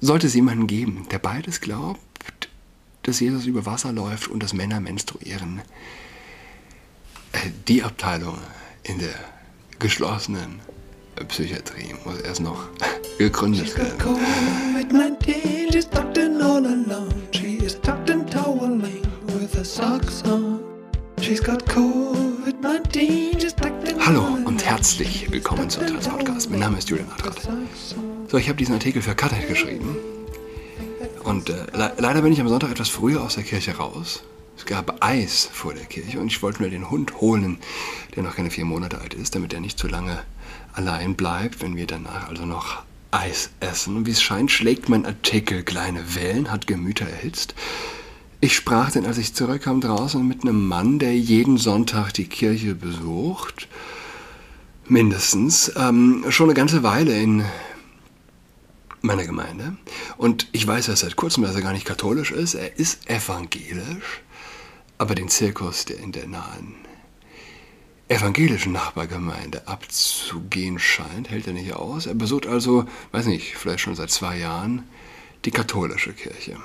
Sollte es jemanden geben, der beides glaubt, dass Jesus über Wasser läuft und dass Männer menstruieren, äh, die Abteilung in der geschlossenen Psychiatrie muss erst noch gegründet werden. Hallo herzlich willkommen zum Trans Podcast. Mein Name ist Julian Adrat. So, ich habe diesen Artikel für Cuthead geschrieben. Und äh, le leider bin ich am Sonntag etwas früher aus der Kirche raus. Es gab Eis vor der Kirche und ich wollte mir den Hund holen, der noch keine vier Monate alt ist, damit er nicht zu lange allein bleibt, wenn wir danach also noch Eis essen. Und wie es scheint, schlägt mein Artikel kleine Wellen, hat Gemüter erhitzt. Ich sprach denn, als ich zurückkam, draußen mit einem Mann, der jeden Sonntag die Kirche besucht. Mindestens. Ähm, schon eine ganze Weile in meiner Gemeinde. Und ich weiß erst seit kurzem, dass er gar nicht katholisch ist. Er ist evangelisch. Aber den Zirkus, der in der nahen evangelischen Nachbargemeinde abzugehen scheint, hält er nicht aus. Er besucht also, weiß nicht, vielleicht schon seit zwei Jahren die katholische Kirche.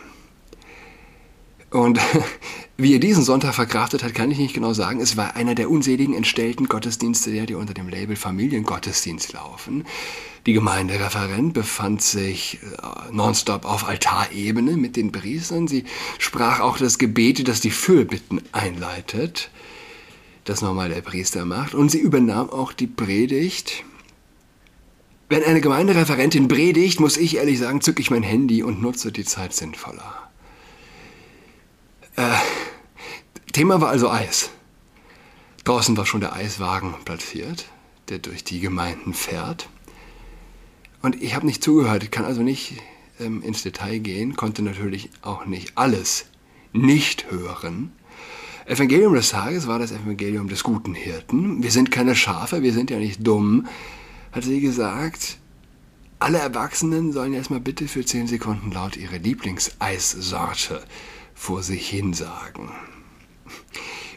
Und wie er diesen Sonntag verkraftet hat, kann ich nicht genau sagen. Es war einer der unseligen entstellten Gottesdienste, die unter dem Label Familiengottesdienst laufen. Die Gemeindereferent befand sich äh, nonstop auf Altarebene mit den Priestern. Sie sprach auch das Gebet, das die Fürbitten einleitet das nochmal der Priester macht. Und sie übernahm auch die Predigt. Wenn eine Gemeindereferentin predigt, muss ich ehrlich sagen, zücke ich mein Handy und nutze die Zeit sinnvoller. Äh, Thema war also Eis. Draußen war schon der Eiswagen platziert, der durch die Gemeinden fährt. Und ich habe nicht zugehört, kann also nicht ähm, ins Detail gehen, konnte natürlich auch nicht alles nicht hören. Evangelium des Tages war das Evangelium des guten Hirten. Wir sind keine Schafe, wir sind ja nicht dumm, hat sie gesagt. Alle Erwachsenen sollen erstmal bitte für 10 Sekunden laut ihre Lieblingseissorte vor sich hin sagen.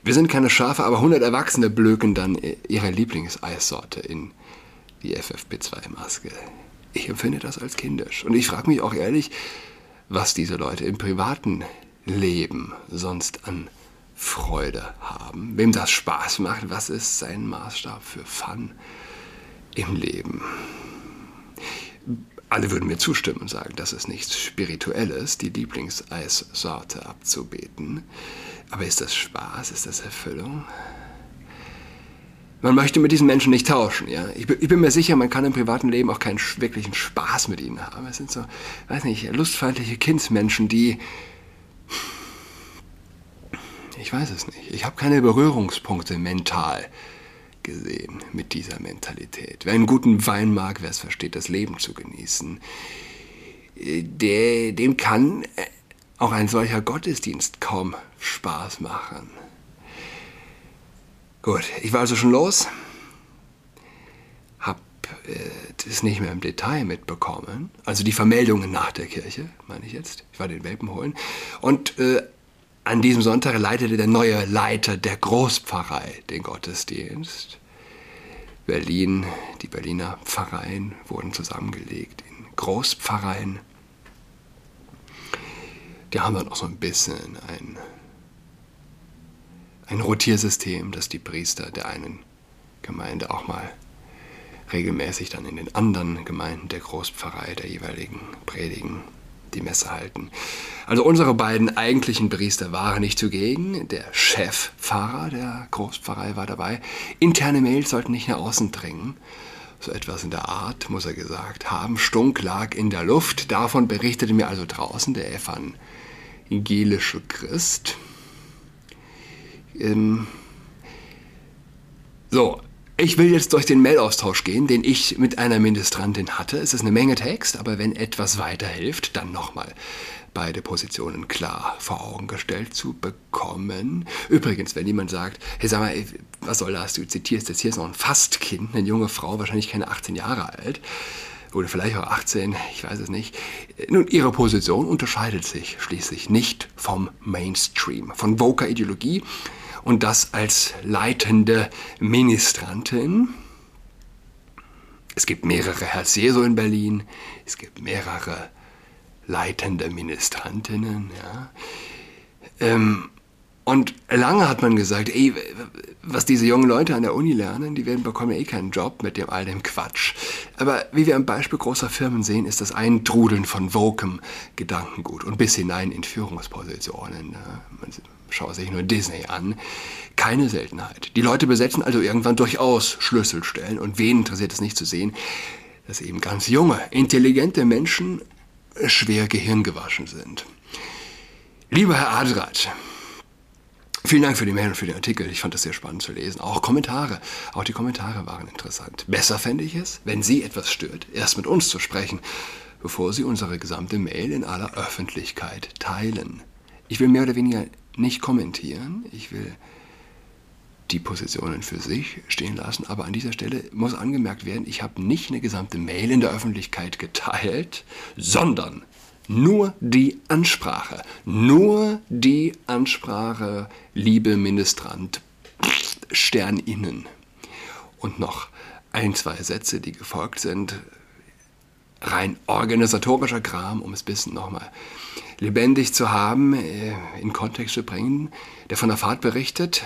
Wir sind keine Schafe, aber 100 Erwachsene blöken dann ihre Lieblingseissorte in die FFP2-Maske. Ich empfinde das als kindisch. Und ich frage mich auch ehrlich, was diese Leute im privaten Leben sonst an Freude haben. Wem das Spaß macht, was ist sein Maßstab für Fun im Leben? Alle würden mir zustimmen und sagen, das ist nichts Spirituelles, die Lieblingseissorte abzubeten. Aber ist das Spaß? Ist das Erfüllung? Man möchte mit diesen Menschen nicht tauschen. Ja? Ich, ich, bin mir sicher, man kann im privaten Leben auch keinen wirklichen Spaß mit ihnen haben. Es sind so, weiß nicht, lustfeindliche Kindsmenschen, die ich weiß es nicht. Ich habe keine Berührungspunkte mental gesehen mit dieser Mentalität. Wer einen guten Wein mag, wer es versteht, das Leben zu genießen, der, dem kann auch ein solcher Gottesdienst kaum Spaß machen. Gut, ich war also schon los, habe äh, das nicht mehr im Detail mitbekommen, also die Vermeldungen nach der Kirche, meine ich jetzt. Ich war den Welpen holen und äh, an diesem Sonntag leitete der neue Leiter der Großpfarrei den Gottesdienst. Berlin, die Berliner Pfarreien wurden zusammengelegt in Großpfarreien. Die haben dann auch so ein bisschen ein, ein Rotiersystem, dass die Priester der einen Gemeinde auch mal regelmäßig dann in den anderen Gemeinden der Großpfarrei der jeweiligen predigen die Messe halten. Also unsere beiden eigentlichen Priester waren nicht zugegen. Der Chefpfarrer der Großpfarrei war dabei. Interne Mails sollten nicht nach außen dringen. So etwas in der Art, muss er gesagt haben. Stunk lag in der Luft. Davon berichtete mir also draußen der evangelische Christ. Ähm so, ich will jetzt durch den Mailaustausch gehen, den ich mit einer Ministrantin hatte. Es ist eine Menge Text, aber wenn etwas weiterhilft, dann nochmal beide Positionen klar vor Augen gestellt zu bekommen. Übrigens, wenn jemand sagt, hey, sag mal, was soll das? Du zitierst jetzt hier so ein Fastkind, eine junge Frau, wahrscheinlich keine 18 Jahre alt, oder vielleicht auch 18, ich weiß es nicht. Nun, ihre Position unterscheidet sich schließlich nicht vom Mainstream, von Voker-Ideologie und das als leitende Ministrantin. Es gibt mehrere Herz Jesu in Berlin, es gibt mehrere leitende Ministrantinnen. Ja. Ähm, und lange hat man gesagt, ey, was diese jungen Leute an der Uni lernen, die werden bekommen eh keinen Job mit dem all dem Quatsch. Aber wie wir am Beispiel großer Firmen sehen, ist das Eintrudeln von Wokem Gedankengut und bis hinein in Führungspositionen. Man schaue sich nur Disney an. Keine Seltenheit. Die Leute besetzen also irgendwann durchaus Schlüsselstellen und wen interessiert es nicht zu sehen, dass eben ganz junge, intelligente Menschen schwer gehirngewaschen sind. Lieber Herr Adrat, Vielen Dank für die Mail und für den Artikel. Ich fand das sehr spannend zu lesen. Auch Kommentare. Auch die Kommentare waren interessant. Besser fände ich es, wenn Sie etwas stört, erst mit uns zu sprechen, bevor Sie unsere gesamte Mail in aller Öffentlichkeit teilen. Ich will mehr oder weniger nicht kommentieren. Ich will die Positionen für sich stehen lassen. Aber an dieser Stelle muss angemerkt werden, ich habe nicht eine gesamte Mail in der Öffentlichkeit geteilt, sondern nur die Ansprache, nur die Ansprache, liebe Ministrant, Stern innen. Und noch ein, zwei Sätze, die gefolgt sind. Rein organisatorischer Kram, um es ein bisschen nochmal lebendig zu haben, äh, in Kontext zu bringen, der von der Fahrt berichtet.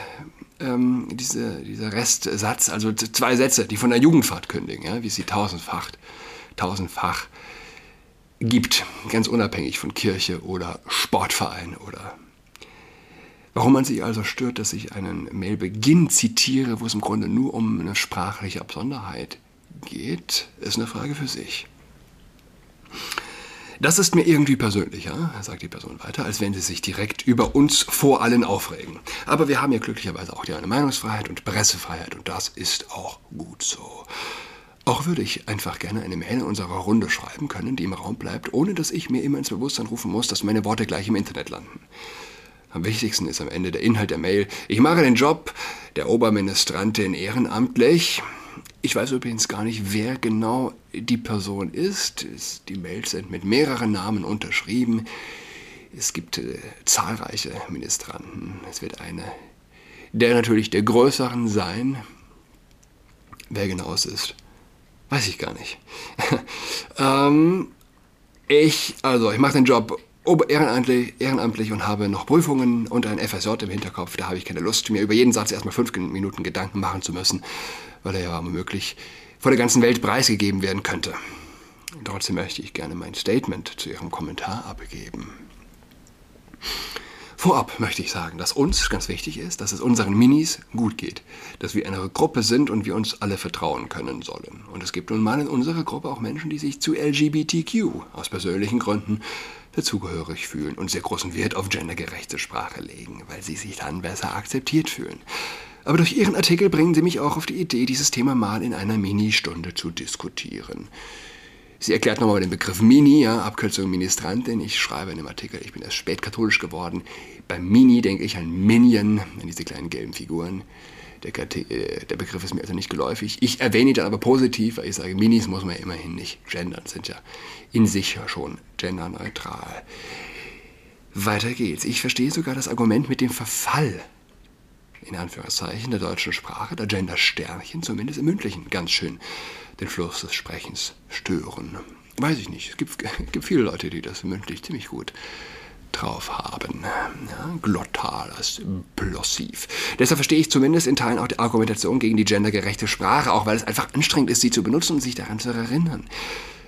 Ähm, diese, dieser Restsatz, also zwei Sätze, die von der Jugendfahrt kündigen, ja, wie sie tausendfach, tausendfach gibt, ganz unabhängig von Kirche oder Sportverein oder Warum man sich also stört, dass ich einen Mailbeginn zitiere, wo es im Grunde nur um eine sprachliche Absonderheit geht, ist eine Frage für sich. Das ist mir irgendwie persönlicher, sagt die Person weiter, als wenn sie sich direkt über uns vor allen aufregen. Aber wir haben ja glücklicherweise auch die eine Meinungsfreiheit und Pressefreiheit und das ist auch gut so. Auch würde ich einfach gerne eine Mail in unserer Runde schreiben können, die im Raum bleibt, ohne dass ich mir immer ins Bewusstsein rufen muss, dass meine Worte gleich im Internet landen. Am wichtigsten ist am Ende der Inhalt der Mail. Ich mache den Job der Oberministrantin ehrenamtlich. Ich weiß übrigens gar nicht, wer genau die Person ist. Die Mails sind mit mehreren Namen unterschrieben. Es gibt äh, zahlreiche Ministranten. Es wird eine der natürlich der größeren sein. Wer genau es ist, Weiß ich gar nicht. ähm, ich, also, ich mache den Job ehrenamtlich, ehrenamtlich und habe noch Prüfungen und ein FSJ im Hinterkopf. Da habe ich keine Lust, mir über jeden Satz erstmal fünf Minuten Gedanken machen zu müssen, weil er ja womöglich vor der ganzen Welt preisgegeben werden könnte. Trotzdem möchte ich gerne mein Statement zu Ihrem Kommentar abgeben. Vorab möchte ich sagen, dass uns ganz wichtig ist, dass es unseren Minis gut geht, dass wir eine Gruppe sind und wir uns alle vertrauen können sollen. Und es gibt nun mal in unserer Gruppe auch Menschen, die sich zu LGBTQ aus persönlichen Gründen dazugehörig fühlen und sehr großen Wert auf gendergerechte Sprache legen, weil sie sich dann besser akzeptiert fühlen. Aber durch Ihren Artikel bringen Sie mich auch auf die Idee, dieses Thema mal in einer Ministunde zu diskutieren. Sie erklärt nochmal den Begriff Mini, ja, Abkürzung Ministrantin. Ich schreibe in dem Artikel, ich bin erst spät katholisch geworden. Beim Mini denke ich an Minion, an diese kleinen gelben Figuren. Der, äh, der, Begriff ist mir also nicht geläufig. Ich erwähne ihn dann aber positiv, weil ich sage, Minis muss man ja immerhin nicht gendern, sind ja in sich ja schon genderneutral. Weiter geht's. Ich verstehe sogar das Argument mit dem Verfall in Anführungszeichen der deutschen Sprache, der Gender-Sternchen, zumindest im mündlichen, ganz schön den Fluss des Sprechens stören. Weiß ich nicht. Es gibt, gibt viele Leute, die das mündlich ziemlich gut drauf haben. Ja, glottal als plosiv. Deshalb verstehe ich zumindest in Teilen auch die Argumentation gegen die gendergerechte Sprache, auch weil es einfach anstrengend ist, sie zu benutzen und sich daran zu erinnern.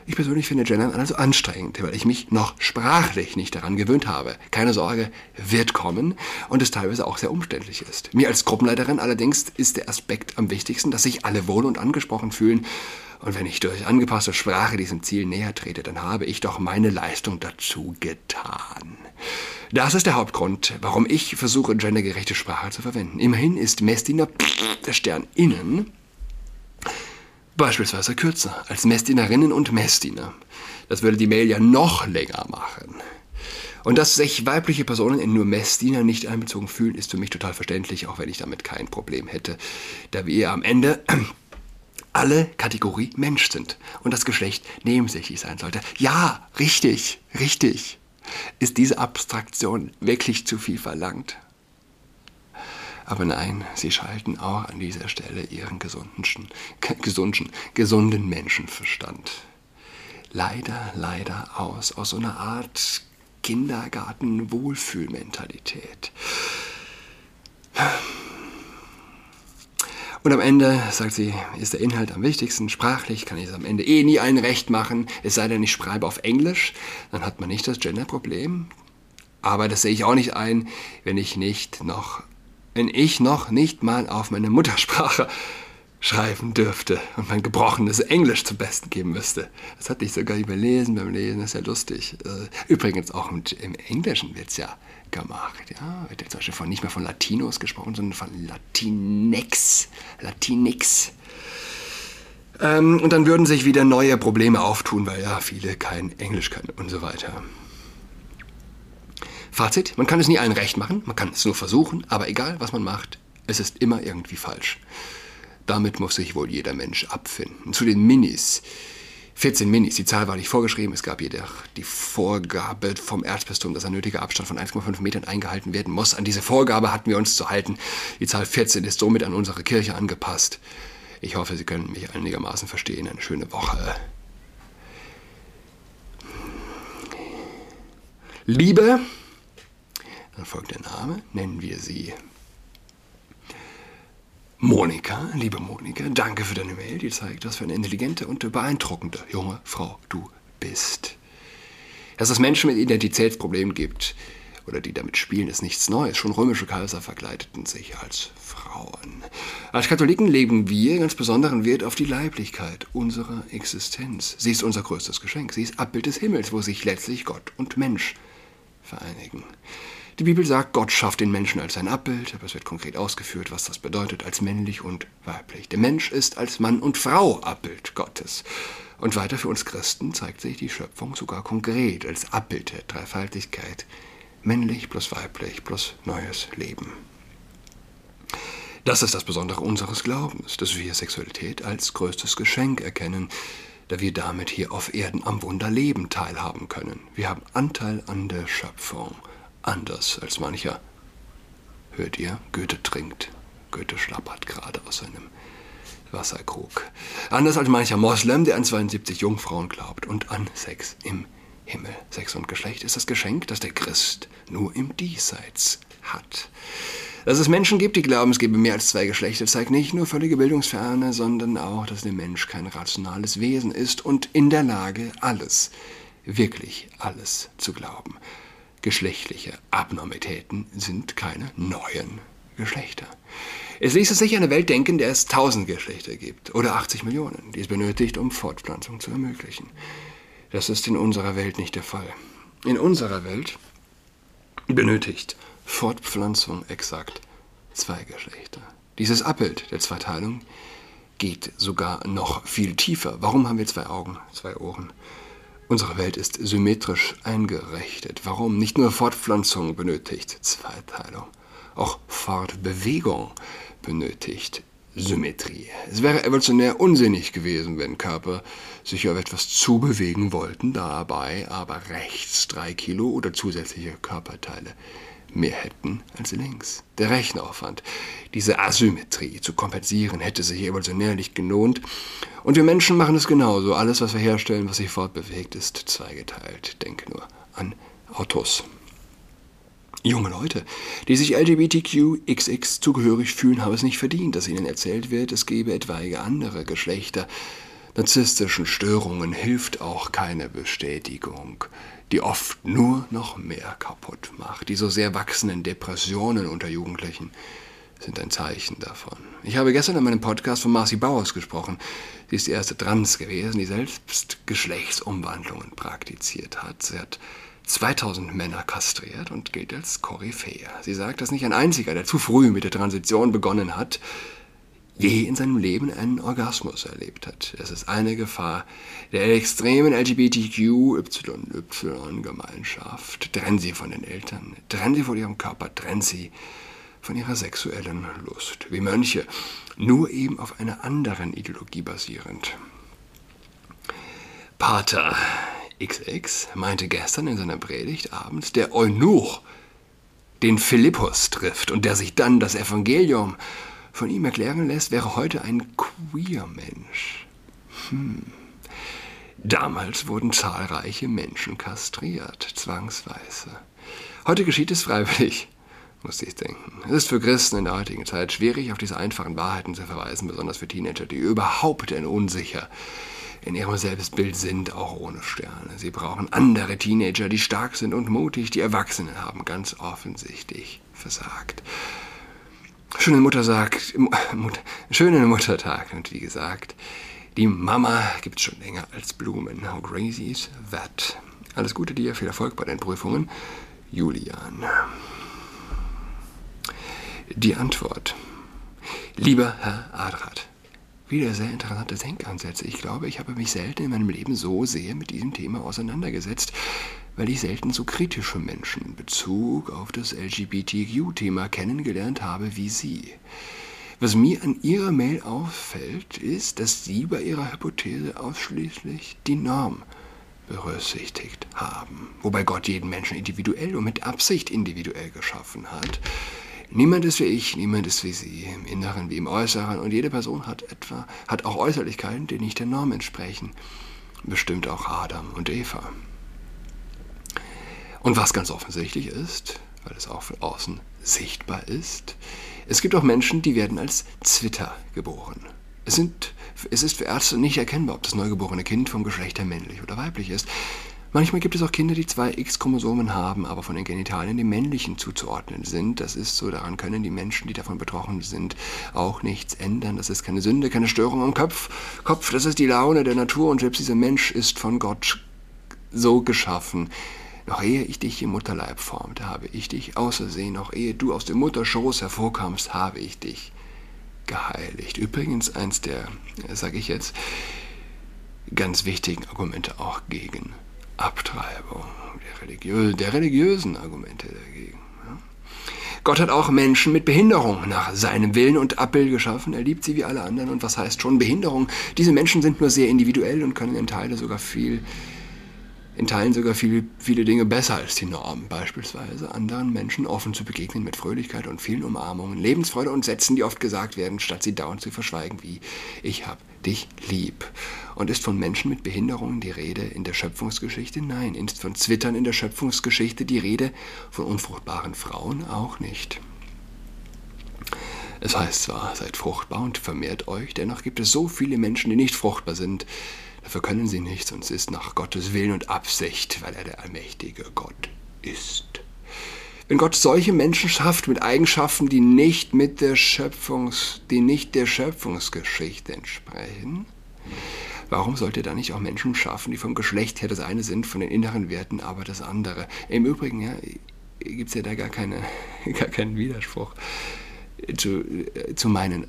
Ich persönlich finde Gendern also anstrengend, weil ich mich noch sprachlich nicht daran gewöhnt habe. Keine Sorge, wird kommen und es teilweise auch sehr umständlich ist. Mir als Gruppenleiterin allerdings ist der Aspekt am wichtigsten, dass sich alle wohl und angesprochen fühlen. Und wenn ich durch angepasste Sprache diesem Ziel näher trete, dann habe ich doch meine Leistung dazu getan. Das ist der Hauptgrund, warum ich versuche, gendergerechte Sprache zu verwenden. Immerhin ist Messdiener der Stern innen beispielsweise kürzer als Messdienerinnen und Messdiener. Das würde die Mail ja noch länger machen. Und dass sich weibliche Personen in nur Messdiener nicht einbezogen fühlen, ist für mich total verständlich, auch wenn ich damit kein Problem hätte, da wir am Ende alle Kategorie Mensch sind und das Geschlecht nebensächlich sein sollte. Ja, richtig, richtig. Ist diese Abstraktion wirklich zu viel verlangt? Aber nein, sie schalten auch an dieser Stelle ihren gesunden, gesunden, gesunden Menschenverstand. leider, leider aus, aus so einer Art Kindergarten-Wohlfühlmentalität. Und am Ende, sagt sie, ist der Inhalt am wichtigsten. Sprachlich kann ich es am Ende eh nie allen recht machen, es sei denn, ich schreibe auf Englisch. Dann hat man nicht das Gender-Problem. Aber das sehe ich auch nicht ein, wenn ich nicht noch, wenn ich noch nicht mal auf meine Muttersprache schreiben dürfte und mein gebrochenes Englisch zum Besten geben müsste. Das hatte ich sogar überlesen beim Lesen, das ist ja lustig. Äh, übrigens auch im, Englischen wird es ja gemacht. Ja? Wird jetzt zum Beispiel von, nicht mehr von Latinos gesprochen, sondern von Latinx. Latinx. Ähm, und dann würden sich wieder neue Probleme auftun, weil ja viele kein Englisch können und so weiter. Fazit, man kann es nie allen recht machen, man kann es nur versuchen, aber egal was man macht, es ist immer irgendwie falsch. Damit muss sich wohl jeder Mensch abfinden. Zu den Minis. 14 Minis, die Zahl war nicht vorgeschrieben. Es gab jedoch die Vorgabe vom Erzbistum, dass ein nötiger Abstand von 1,5 Metern eingehalten werden muss. An diese Vorgabe hatten wir uns zu halten. Die Zahl 14 ist somit an unsere Kirche angepasst. Ich hoffe, Sie können mich einigermaßen verstehen. Eine schöne Woche. Liebe, dann folgt der Name, nennen wir sie Monika, liebe Monika, danke für deine Mail, die zeigt, was für eine intelligente und beeindruckende junge Frau du bist. Dass es Menschen mit Identitätsproblemen gibt oder die damit spielen, ist nichts Neues. Schon römische Kaiser verkleideten sich als Frauen. Als Katholiken legen wir ganz besonderen Wert auf die Leiblichkeit unserer Existenz. Sie ist unser größtes Geschenk. Sie ist Abbild des Himmels, wo sich letztlich Gott und Mensch vereinigen. Die Bibel sagt, Gott schafft den Menschen als sein Abbild, aber es wird konkret ausgeführt, was das bedeutet als männlich und weiblich. Der Mensch ist als Mann und Frau Abbild Gottes. Und weiter für uns Christen zeigt sich die Schöpfung sogar konkret als Abbild der Dreifaltigkeit. Männlich plus weiblich plus neues Leben. Das ist das Besondere unseres Glaubens, dass wir Sexualität als größtes Geschenk erkennen, da wir damit hier auf Erden am Wunderleben teilhaben können. Wir haben Anteil an der Schöpfung anders als mancher. Hört ihr, Goethe trinkt. Goethe schlappert gerade aus seinem Wasserkrug. Anders als mancher Moslem, der an 72 Jungfrauen glaubt und an Sex im Himmel. Sex und Geschlecht ist das Geschenk, das der Christ nur im Diesseits hat. Dass es Menschen gibt, die glauben, es gebe mehr als zwei Geschlechter, zeigt nicht nur völlige Bildungsferne, sondern auch, dass der Mensch kein rationales Wesen ist und in der Lage, alles, wirklich alles zu glauben. Geschlechtliche Abnormitäten sind keine neuen Geschlechter. Es ließe sich eine Welt denken, der es tausend Geschlechter gibt oder 80 Millionen, die es benötigt, um Fortpflanzung zu ermöglichen. Das ist in unserer Welt nicht der Fall. In unserer Welt benötigt Fortpflanzung exakt zwei Geschlechter. Dieses Abbild der Zweiteilung geht sogar noch viel tiefer. Warum haben wir zwei Augen, zwei Ohren? Unsere Welt ist symmetrisch eingerichtet. Warum? Nicht nur Fortpflanzung benötigt Zweiteilung, auch Fortbewegung benötigt Symmetrie. Es wäre evolutionär unsinnig gewesen, wenn Körper sich auf etwas zubewegen wollten, dabei aber rechts drei Kilo oder zusätzliche Körperteile mehr hätten als links. Der Rechenaufwand, diese Asymmetrie zu kompensieren, hätte sich evolutionär nicht gelohnt. Und wir Menschen machen es genauso. Alles, was wir herstellen, was sich fortbewegt, ist zweigeteilt. Denke nur an Autos. Junge Leute, die sich LGBTQXX zugehörig fühlen, haben es nicht verdient, dass ihnen erzählt wird, es gebe etwaige andere Geschlechter. Narzisstischen Störungen hilft auch keine Bestätigung die oft nur noch mehr kaputt macht. Die so sehr wachsenden Depressionen unter Jugendlichen sind ein Zeichen davon. Ich habe gestern in meinem Podcast von Marcy Bauers gesprochen. Sie ist die erste Trans gewesen, die selbst Geschlechtsumwandlungen praktiziert hat. Sie hat 2000 Männer kastriert und gilt als Koryphäe. Sie sagt, dass nicht ein einziger, der zu früh mit der Transition begonnen hat, je in seinem Leben einen Orgasmus erlebt hat. Es ist eine Gefahr der extremen LGBTQYY-Gemeinschaft. Trennen sie von den Eltern, trennen sie von ihrem Körper, trennen sie von ihrer sexuellen Lust. Wie Mönche, nur eben auf einer anderen Ideologie basierend. Pater XX meinte gestern in seiner Predigt abends, der Eunuch, den Philippus trifft und der sich dann das Evangelium von ihm erklären lässt, wäre heute ein queer Mensch. Hm. Damals wurden zahlreiche Menschen kastriert, zwangsweise. Heute geschieht es freiwillig, musste ich denken. Es ist für Christen in der heutigen Zeit schwierig, auf diese einfachen Wahrheiten zu verweisen, besonders für Teenager, die überhaupt ein unsicher in ihrem Selbstbild sind, auch ohne Sterne. Sie brauchen andere Teenager, die stark sind und mutig. Die Erwachsenen haben ganz offensichtlich versagt. Schöne Mutter sagt, Mutter, schönen Muttertag und wie gesagt, die Mama gibt's schon länger als Blumen. How crazy is that? Alles Gute dir, viel Erfolg bei den Prüfungen. Julian. Die Antwort. Lieber Herr Adrat, wieder sehr interessante Denkansätze. Ich glaube, ich habe mich selten in meinem Leben so sehr mit diesem Thema auseinandergesetzt, weil ich selten so kritische Menschen in Bezug auf das LGBTQ-Thema kennengelernt habe wie Sie. Was mir an Ihrer Mail auffällt, ist, dass Sie bei Ihrer Hypothese ausschließlich die Norm berücksichtigt haben, wobei Gott jeden Menschen individuell und mit Absicht individuell geschaffen hat. Niemand ist wie ich, niemand ist wie Sie, im Inneren wie im Äußeren, und jede Person hat etwa, hat auch Äußerlichkeiten, die nicht der Norm entsprechen. Bestimmt auch Adam und Eva. Und was ganz offensichtlich ist, weil es auch von außen sichtbar ist, es gibt auch Menschen, die werden als Zwitter geboren. Es, sind, es ist für Ärzte nicht erkennbar, ob das neugeborene Kind vom Geschlecht her männlich oder weiblich ist. Manchmal gibt es auch Kinder, die zwei X-Chromosomen haben, aber von den Genitalien dem männlichen zuzuordnen sind. Das ist so, daran können die Menschen, die davon betroffen sind, auch nichts ändern. Das ist keine Sünde, keine Störung im Kopf. Kopf, das ist die Laune der Natur und selbst dieser Mensch ist von Gott so geschaffen. Noch ehe ich dich im Mutterleib formte, habe ich dich außersehen. Noch ehe du aus dem Mutterschoß hervorkamst, habe ich dich geheiligt. Übrigens eins der, sage ich jetzt, ganz wichtigen Argumente auch gegen Abtreibung, der, religiö der religiösen Argumente dagegen. Gott hat auch Menschen mit Behinderung nach seinem Willen und Abbild geschaffen. Er liebt sie wie alle anderen. Und was heißt schon Behinderung? Diese Menschen sind nur sehr individuell und können in Teile sogar viel in Teilen sogar viel, viele Dinge besser als die Norm, beispielsweise anderen Menschen offen zu begegnen mit Fröhlichkeit und vielen Umarmungen, Lebensfreude und Sätzen, die oft gesagt werden, statt sie dauernd zu verschweigen, wie ich hab dich lieb. Und ist von Menschen mit Behinderungen die Rede in der Schöpfungsgeschichte? Nein. Ist von Zwittern in der Schöpfungsgeschichte die Rede? Von unfruchtbaren Frauen auch nicht. Es heißt zwar, seid fruchtbar und vermehrt euch, dennoch gibt es so viele Menschen, die nicht fruchtbar sind, Dafür können sie nichts und es ist nach Gottes Willen und Absicht, weil er der allmächtige Gott ist. Wenn Gott solche Menschen schafft mit Eigenschaften, die nicht mit der Schöpfungs, die nicht der Schöpfungsgeschichte entsprechen, warum sollte er dann nicht auch Menschen schaffen, die vom Geschlecht her das eine sind, von den inneren Werten aber das andere? Im Übrigen ja, gibt es ja da gar, keine, gar keinen Widerspruch zu, zu meinen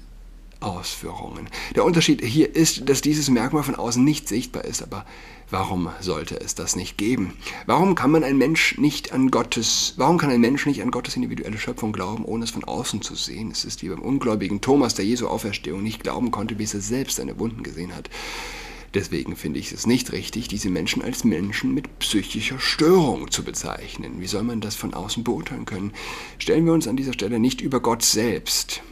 Ausführungen. Der Unterschied hier ist, dass dieses Merkmal von außen nicht sichtbar ist, aber warum sollte es das nicht geben? Warum kann man ein Mensch nicht an Gottes, warum kann ein Mensch nicht an Gottes individuelle Schöpfung glauben, ohne es von außen zu sehen? Es ist wie beim ungläubigen Thomas, der Jesu Auferstehung nicht glauben konnte, bis er selbst seine Wunden gesehen hat. Deswegen finde ich es nicht richtig, diese Menschen als Menschen mit psychischer Störung zu bezeichnen. Wie soll man das von außen beurteilen können? Stellen wir uns an dieser Stelle nicht über Gott selbst,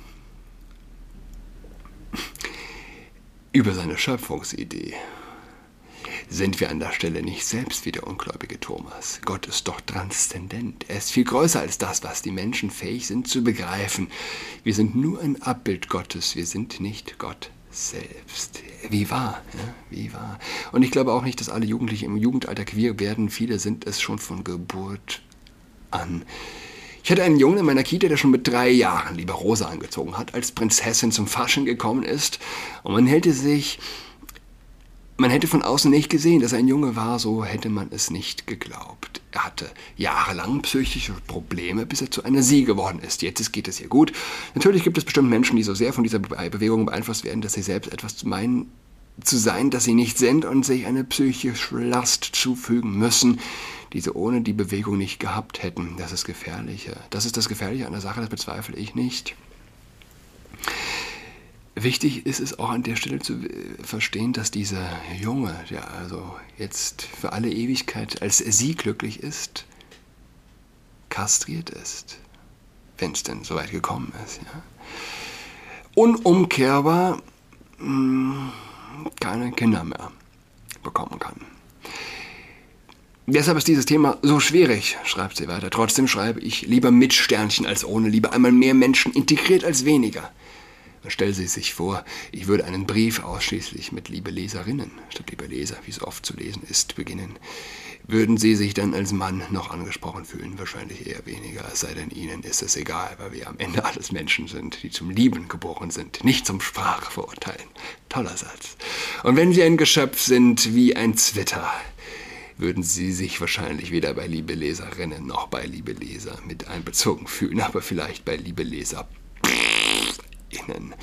über seine Schöpfungsidee. Sind wir an der Stelle nicht selbst wie der ungläubige Thomas? Gott ist doch transzendent. Er ist viel größer als das, was die Menschen fähig sind zu begreifen. Wir sind nur ein Abbild Gottes, wir sind nicht Gott selbst. Wie wahr, ja? wie wahr. Und ich glaube auch nicht, dass alle Jugendliche im Jugendalter queer werden. Viele sind es schon von Geburt an. Ich hatte einen Jungen in meiner Kita, der schon mit drei Jahren lieber Rosa angezogen hat, als Prinzessin zum Faschen gekommen ist. Und man hätte sich, man hätte von außen nicht gesehen, dass er ein Junge war, so hätte man es nicht geglaubt. Er hatte jahrelang psychische Probleme, bis er zu einer Sie geworden ist. Jetzt geht es ihr gut. Natürlich gibt es bestimmt Menschen, die so sehr von dieser Bewegung beeinflusst werden, dass sie selbst etwas meinen, zu sein, das sie nicht sind und sich eine psychische Last zufügen müssen, die sie ohne die Bewegung nicht gehabt hätten. Das ist gefährlicher. Das ist das Gefährliche an der Sache, das bezweifle ich nicht. Wichtig ist es auch an der Stelle zu verstehen, dass dieser Junge, der also jetzt für alle Ewigkeit als sie glücklich ist, kastriert ist, wenn es denn soweit gekommen ist. Ja. Unumkehrbar mh, hm, keine Kinder mehr. bekommen kann. Deshalb ist dieses Thema so schwierig, schreibt sie weiter. Trotzdem schreibe ich lieber mit Sternchen als ohne, lieber einmal mehr Menschen integriert als weniger. Stellen Sie sich vor, ich würde einen Brief ausschließlich mit liebe Leserinnen, statt liebe Leser, wie es oft zu lesen ist, beginnen. Würden Sie sich dann als Mann noch angesprochen fühlen? Wahrscheinlich eher weniger, es sei denn Ihnen ist es egal, weil wir am Ende alles Menschen sind, die zum Lieben geboren sind, nicht zum Sprache verurteilen. Toller Satz. Und wenn Sie ein Geschöpf sind wie ein Zwitter, würden Sie sich wahrscheinlich weder bei liebe Leserinnen noch bei liebe Leser mit einbezogen fühlen, aber vielleicht bei liebe Leser innen.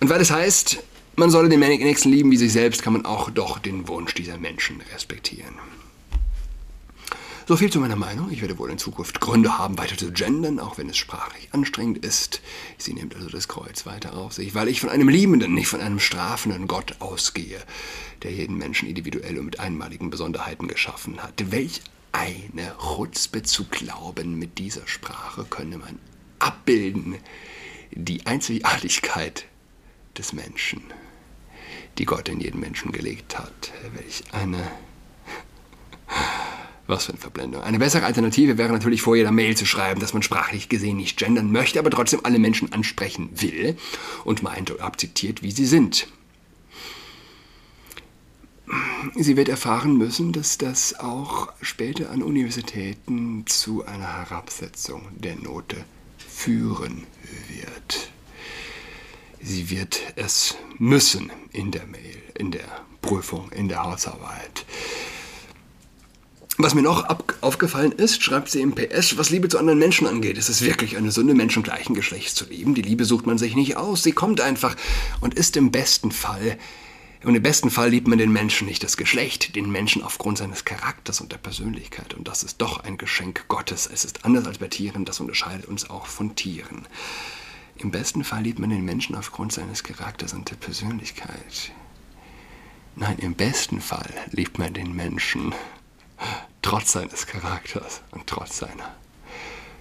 Und weil es heißt, man solle den Nächsten lieben wie sich selbst, kann man auch doch den Wunsch dieser Menschen respektieren. So viel zu meiner Meinung. Ich werde wohl in Zukunft Gründe haben, weiter zu gendern, auch wenn es sprachlich anstrengend ist. Sie nimmt also das Kreuz weiter auf sich, weil ich von einem liebenden, nicht von einem strafenden Gott ausgehe, der jeden Menschen individuell und mit einmaligen Besonderheiten geschaffen hat. Welch eine Chutzpe zu glauben, mit dieser Sprache könne man abbilden, die Einzigartigkeit des Menschen, die Gott in jeden Menschen gelegt hat. Welch eine. Was für eine Verblendung. Eine bessere Alternative wäre natürlich vor jeder Mail zu schreiben, dass man sprachlich gesehen nicht gendern möchte, aber trotzdem alle Menschen ansprechen will und meint und akzeptiert, wie sie sind. Sie wird erfahren müssen, dass das auch später an Universitäten zu einer Herabsetzung der Note führen wird. Sie wird es müssen in der Mail, in der Prüfung, in der Hausarbeit. Was mir noch aufgefallen ist, schreibt sie im PS, was Liebe zu anderen Menschen angeht, ist es wirklich eine Sünde, Menschen gleichen Geschlechts zu lieben. Die Liebe sucht man sich nicht aus, sie kommt einfach und ist im besten Fall und im besten Fall liebt man den Menschen nicht das Geschlecht, den Menschen aufgrund seines Charakters und der Persönlichkeit. Und das ist doch ein Geschenk Gottes. Es ist anders als bei Tieren, das unterscheidet uns auch von Tieren. Im besten Fall liebt man den Menschen aufgrund seines Charakters und der Persönlichkeit. Nein, im besten Fall liebt man den Menschen trotz seines Charakters und trotz seiner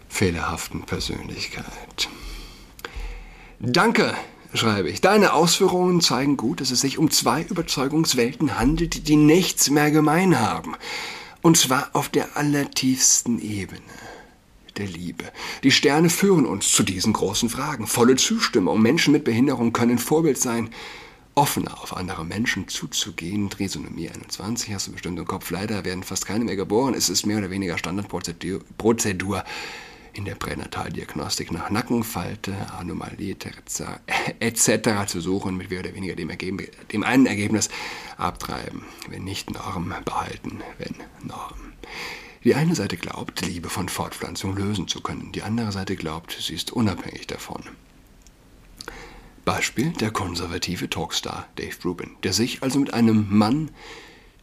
fehlerhaften Persönlichkeit. Danke schreibe ich. Deine Ausführungen zeigen gut, dass es sich um zwei Überzeugungswelten handelt, die nichts mehr gemein haben. Und zwar auf der allertiefsten Ebene der Liebe. Die Sterne führen uns zu diesen großen Fragen. Volle Zustimmung. Menschen mit Behinderung können Vorbild sein. Offener auf andere Menschen zuzugehen. Trisonomie 21 hast du bestimmt im Kopf. Leider werden fast keine mehr geboren. Es ist mehr oder weniger Standardprozedur. Prozedur in der Pränataldiagnostik nach Nackenfalte, Anomalie etc. zu suchen, mit mehr oder weniger dem, Ergebnis, dem einen Ergebnis abtreiben, wenn nicht Norm behalten, wenn Norm. Die eine Seite glaubt, Liebe von Fortpflanzung lösen zu können, die andere Seite glaubt, sie ist unabhängig davon. Beispiel der konservative Talkstar Dave Rubin, der sich also mit einem Mann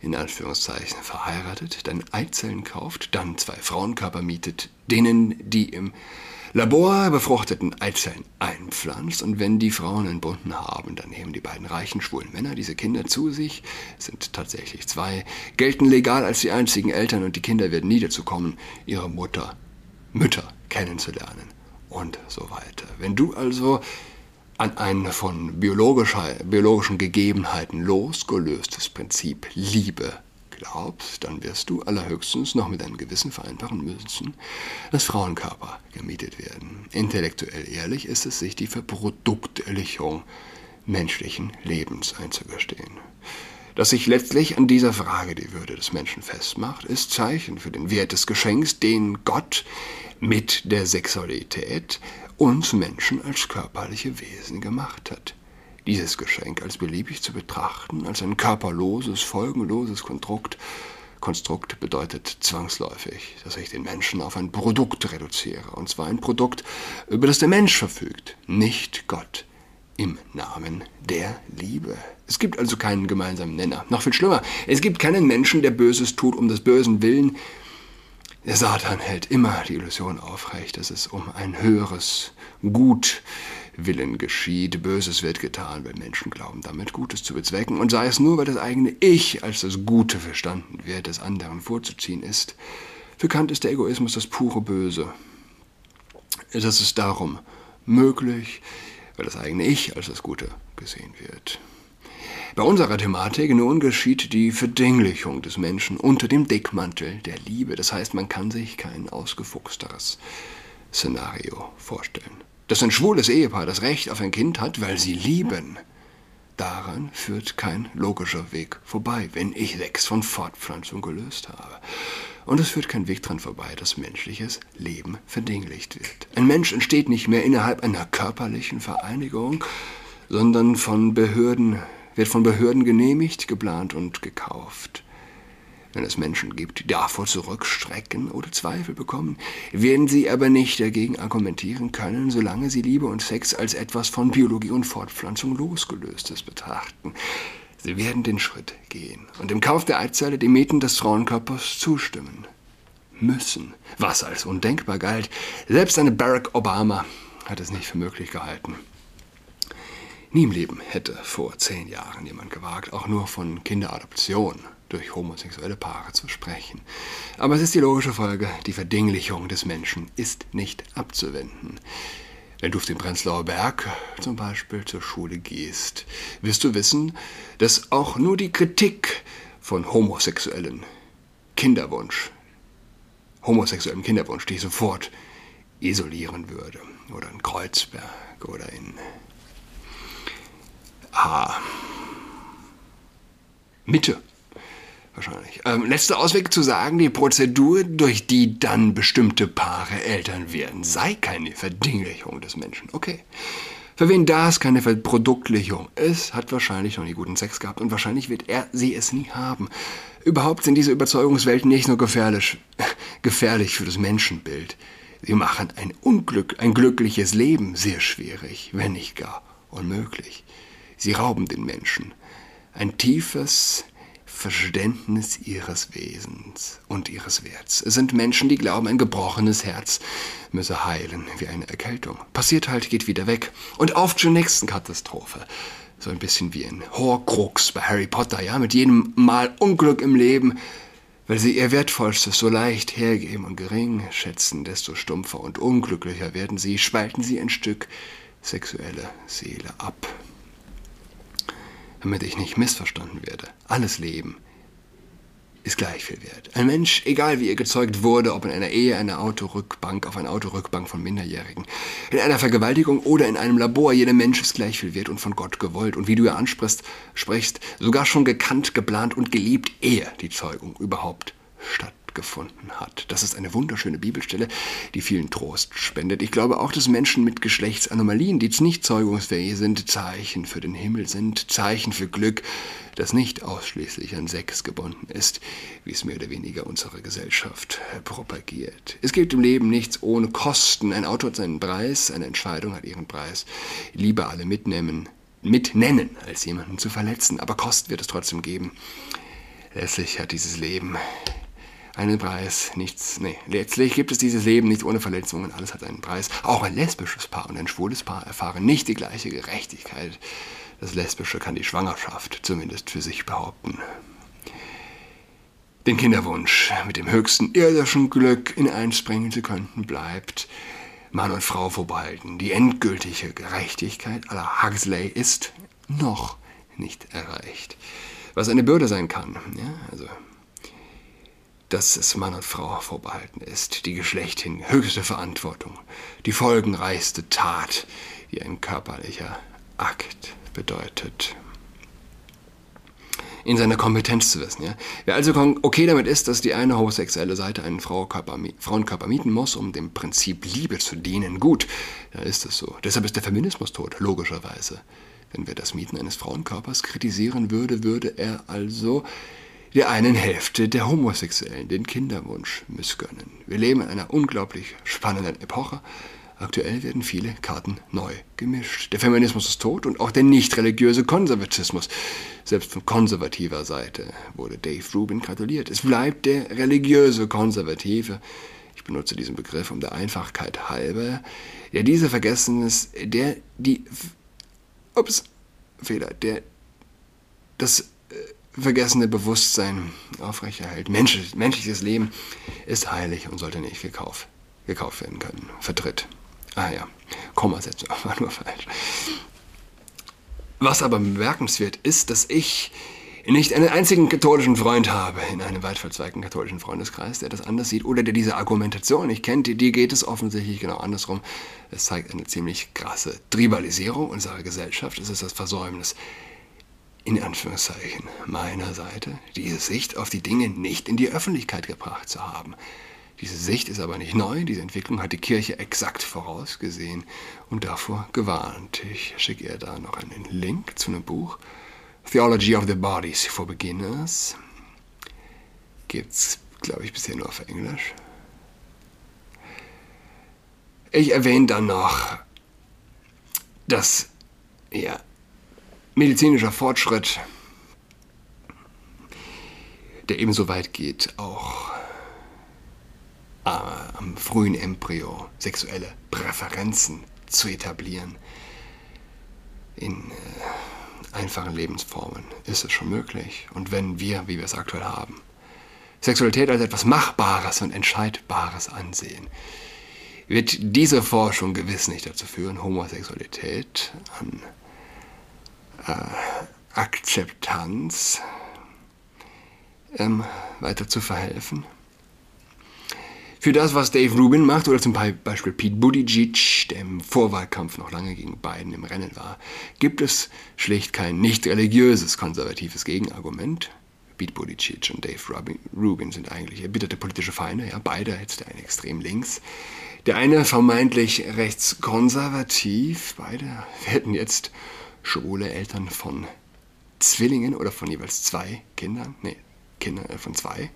in Anführungszeichen verheiratet, dann Eizellen kauft, dann zwei Frauenkörper mietet, denen die im Labor befruchteten Eizellen einpflanzt. Und wenn die Frauen entbunden haben, dann nehmen die beiden reichen schwulen Männer diese Kinder zu sich, sind tatsächlich zwei, gelten legal als die einzigen Eltern und die Kinder werden nie dazu kommen, ihre Mutter, Mütter kennenzulernen. Und so weiter. Wenn du also an ein von biologischen Gegebenheiten losgelöstes Prinzip Liebe glaubst, dann wirst du allerhöchstens noch mit einem Gewissen vereinbaren müssen, dass Frauenkörper gemietet werden. Intellektuell ehrlich ist es, sich die Verprodukterlichung menschlichen Lebens einzugestehen. Dass sich letztlich an dieser Frage die Würde des Menschen festmacht, ist Zeichen für den Wert des Geschenks, den Gott mit der Sexualität uns Menschen als körperliche Wesen gemacht hat. Dieses Geschenk als beliebig zu betrachten, als ein körperloses, folgenloses Konstrukt, Konstrukt bedeutet zwangsläufig, dass ich den Menschen auf ein Produkt reduziere, und zwar ein Produkt, über das der Mensch verfügt, nicht Gott, im Namen der Liebe. Es gibt also keinen gemeinsamen Nenner. Noch viel schlimmer, es gibt keinen Menschen, der Böses tut um des Bösen willen, der Satan hält immer die Illusion aufrecht, dass es um ein höheres Gutwillen geschieht. Böses wird getan, wenn Menschen glauben, damit Gutes zu bezwecken. Und sei es nur, weil das eigene Ich als das Gute verstanden wird, des anderen vorzuziehen ist. Für Kant ist der Egoismus das pure Böse. Das ist darum möglich, weil das eigene Ich als das Gute gesehen wird. Bei unserer Thematik nun geschieht die Verdinglichung des Menschen unter dem Deckmantel der Liebe. Das heißt, man kann sich kein ausgefuchsteres Szenario vorstellen. Dass ein schwules Ehepaar das Recht auf ein Kind hat, weil sie lieben, daran führt kein logischer Weg vorbei, wenn ich Sex von Fortpflanzung gelöst habe. Und es führt kein Weg dran vorbei, dass menschliches Leben verdinglicht wird. Ein Mensch entsteht nicht mehr innerhalb einer körperlichen Vereinigung, sondern von Behörden, wird von Behörden genehmigt, geplant und gekauft. Wenn es Menschen gibt, die davor zurückstrecken oder Zweifel bekommen, werden sie aber nicht dagegen argumentieren können, solange sie Liebe und Sex als etwas von Biologie und Fortpflanzung losgelöstes betrachten. Sie werden den Schritt gehen und im Kauf der Eizelle dem Mieten des Frauenkörpers zustimmen. Müssen, was als undenkbar galt. Selbst eine Barack Obama hat es nicht für möglich gehalten. Nie im Leben hätte vor zehn Jahren jemand gewagt, auch nur von Kinderadoption durch homosexuelle Paare zu sprechen. Aber es ist die logische Folge, die Verdinglichung des Menschen ist nicht abzuwenden. Wenn du auf den Prenzlauer Berg zum Beispiel zur Schule gehst, wirst du wissen, dass auch nur die Kritik von homosexuellen Kinderwunsch, homosexuellem Kinderwunsch, dich sofort isolieren würde. Oder in Kreuzberg oder in H. Mitte wahrscheinlich. Ähm, letzter Ausweg zu sagen, die Prozedur, durch die dann bestimmte Paare Eltern werden, sei keine Verdinglichung des Menschen. Okay. Für wen das keine Produktlichung ist, hat wahrscheinlich noch nie guten Sex gehabt und wahrscheinlich wird er sie es nie haben. Überhaupt sind diese Überzeugungswelten nicht nur gefährlich, gefährlich für das Menschenbild. Sie machen ein Unglück, ein glückliches Leben sehr schwierig, wenn nicht gar unmöglich. Sie rauben den Menschen ein tiefes, Verständnis ihres Wesens und ihres Werts. Es sind Menschen, die glauben, ein gebrochenes Herz müsse heilen wie eine Erkältung. Passiert halt, geht wieder weg. Und auf zur nächsten Katastrophe. So ein bisschen wie ein Horcrux bei Harry Potter, ja, mit jedem Mal Unglück im Leben, weil sie ihr Wertvollstes so leicht hergeben und gering schätzen, desto stumpfer und unglücklicher werden sie, spalten sie ein Stück sexuelle Seele ab damit ich nicht missverstanden werde. Alles Leben ist gleich viel wert. Ein Mensch, egal wie er gezeugt wurde, ob in einer Ehe, einer Autorückbank, auf einer Autorückbank von Minderjährigen, in einer Vergewaltigung oder in einem Labor, jeder Mensch ist gleich viel wert und von Gott gewollt. Und wie du ja ansprichst, sprichst, sogar schon gekannt, geplant und geliebt, ehe die Zeugung überhaupt statt gefunden hat. Das ist eine wunderschöne Bibelstelle, die vielen Trost spendet. Ich glaube auch, dass Menschen mit Geschlechtsanomalien, die nicht zeugungsfähig sind, Zeichen für den Himmel sind, Zeichen für Glück, das nicht ausschließlich an Sex gebunden ist, wie es mehr oder weniger unsere Gesellschaft propagiert. Es gibt im Leben nichts ohne Kosten. Ein Auto hat seinen Preis, eine Entscheidung hat ihren Preis. Lieber alle mitnehmen, mitnennen, als jemanden zu verletzen. Aber Kosten wird es trotzdem geben. Letztlich hat dieses Leben einen Preis. Nichts, nee. Letztlich gibt es dieses Leben nicht ohne Verletzungen. Alles hat einen Preis. Auch ein lesbisches Paar und ein schwules Paar erfahren nicht die gleiche Gerechtigkeit. Das Lesbische kann die Schwangerschaft zumindest für sich behaupten. Den Kinderwunsch mit dem höchsten irdischen Glück in eins bringen zu könnten, bleibt Mann und Frau vorbehalten. Die endgültige Gerechtigkeit aller Huxley ist noch nicht erreicht. Was eine Bürde sein kann. Ja, also dass es Mann und Frau vorbehalten ist, die Geschlechthin höchste Verantwortung, die folgenreichste Tat, die ein körperlicher Akt bedeutet. In seiner Kompetenz zu wissen. Ja? Wer also okay damit ist, dass die eine homosexuelle Seite einen Frauenkörper, Frauenkörper mieten muss, um dem Prinzip Liebe zu dienen, gut, dann ist es so. Deshalb ist der Feminismus tot, logischerweise. Wenn wer das Mieten eines Frauenkörpers kritisieren würde, würde er also der einen Hälfte der Homosexuellen den Kinderwunsch missgönnen. Wir leben in einer unglaublich spannenden Epoche. Aktuell werden viele Karten neu gemischt. Der Feminismus ist tot und auch der nicht religiöse Konservatismus. Selbst von konservativer Seite wurde Dave Rubin gratuliert. Es bleibt der religiöse Konservative. Ich benutze diesen Begriff um der Einfachkeit halber, der diese Vergessenes, der die, ups, Fehler, der das vergessene Bewusstsein aufrechterhält. Mensch, menschliches Leben ist heilig und sollte nicht gekauft, gekauft werden können. Vertritt. Ah ja, Kommasetzung war nur falsch. Was aber bemerkenswert ist, dass ich nicht einen einzigen katholischen Freund habe in einem weit verzweigten katholischen Freundeskreis, der das anders sieht oder der diese Argumentation nicht kennt, die geht es offensichtlich genau andersrum. Es zeigt eine ziemlich krasse Tribalisierung unserer Gesellschaft. Es ist das Versäumnis, in Anführungszeichen, meiner Seite, diese Sicht auf die Dinge nicht in die Öffentlichkeit gebracht zu haben. Diese Sicht ist aber nicht neu, diese Entwicklung hat die Kirche exakt vorausgesehen und davor gewarnt. Ich schicke ihr da noch einen Link zu einem Buch Theology of the Bodies for Beginners. Gibt's, glaube ich, bisher nur auf Englisch. Ich erwähne dann noch, dass ja, medizinischer Fortschritt, der ebenso weit geht, auch äh, am frühen Embryo sexuelle Präferenzen zu etablieren in äh, einfachen Lebensformen ist es schon möglich. Und wenn wir, wie wir es aktuell haben, Sexualität als etwas Machbares und Entscheidbares ansehen, wird diese Forschung gewiss nicht dazu führen, Homosexualität an Akzeptanz ähm, weiter zu verhelfen für das, was Dave Rubin macht, oder zum Beispiel Pete Buttigieg, der im Vorwahlkampf noch lange gegen Biden im Rennen war, gibt es schlicht kein nicht religiöses konservatives Gegenargument. Pete Buttigieg und Dave Rubin sind eigentlich erbitterte politische Feinde, ja, beide jetzt der eine extrem links, der eine vermeintlich rechtskonservativ, beide werden jetzt schwule Eltern von Zwillingen oder von jeweils zwei Kindern, nee, Kinder äh, von zwei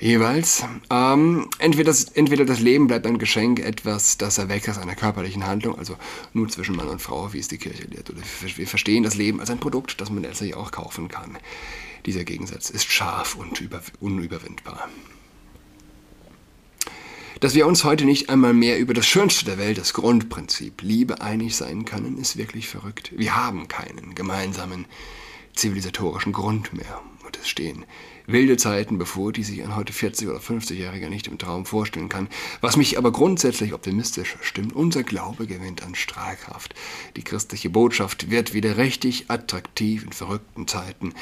jeweils. Ähm, entweder, das, entweder das Leben bleibt ein Geschenk, etwas, das erweckt aus einer körperlichen Handlung, also nur zwischen Mann und Frau, wie es die Kirche lehrt. Oder wir verstehen das Leben als ein Produkt, das man letztlich auch kaufen kann. Dieser Gegensatz ist scharf und über, unüberwindbar. Dass wir uns heute nicht einmal mehr über das Schönste der Welt, das Grundprinzip Liebe, einig sein können, ist wirklich verrückt. Wir haben keinen gemeinsamen zivilisatorischen Grund mehr. Und es stehen wilde Zeiten bevor, die sich ein heute 40- oder 50-Jähriger nicht im Traum vorstellen kann. Was mich aber grundsätzlich optimistisch stimmt, unser Glaube gewinnt an Strahlkraft. Die christliche Botschaft wird wieder richtig attraktiv in verrückten Zeiten.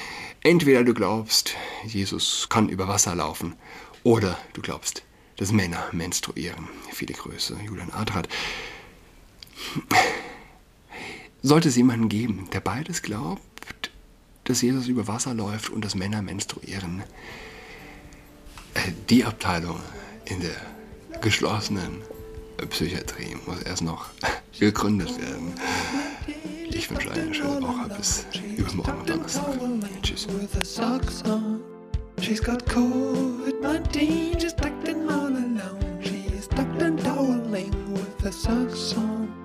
Entweder du glaubst, Jesus kann über Wasser laufen, oder du glaubst, dass Männer menstruieren. Viele Grüße, Julian Adrat. Sollte es jemanden geben, der beides glaubt, dass Jesus über Wasser läuft und dass Männer menstruieren. Äh, die Abteilung in der geschlossenen Psychiatrie muss erst noch gegründet werden. Ich wünsche eine schöne Woche. Bis übermorgen Donnerstag. Tschüss. She's got COVID-19, she's tucked in all alone. She's tucked and toweling the song.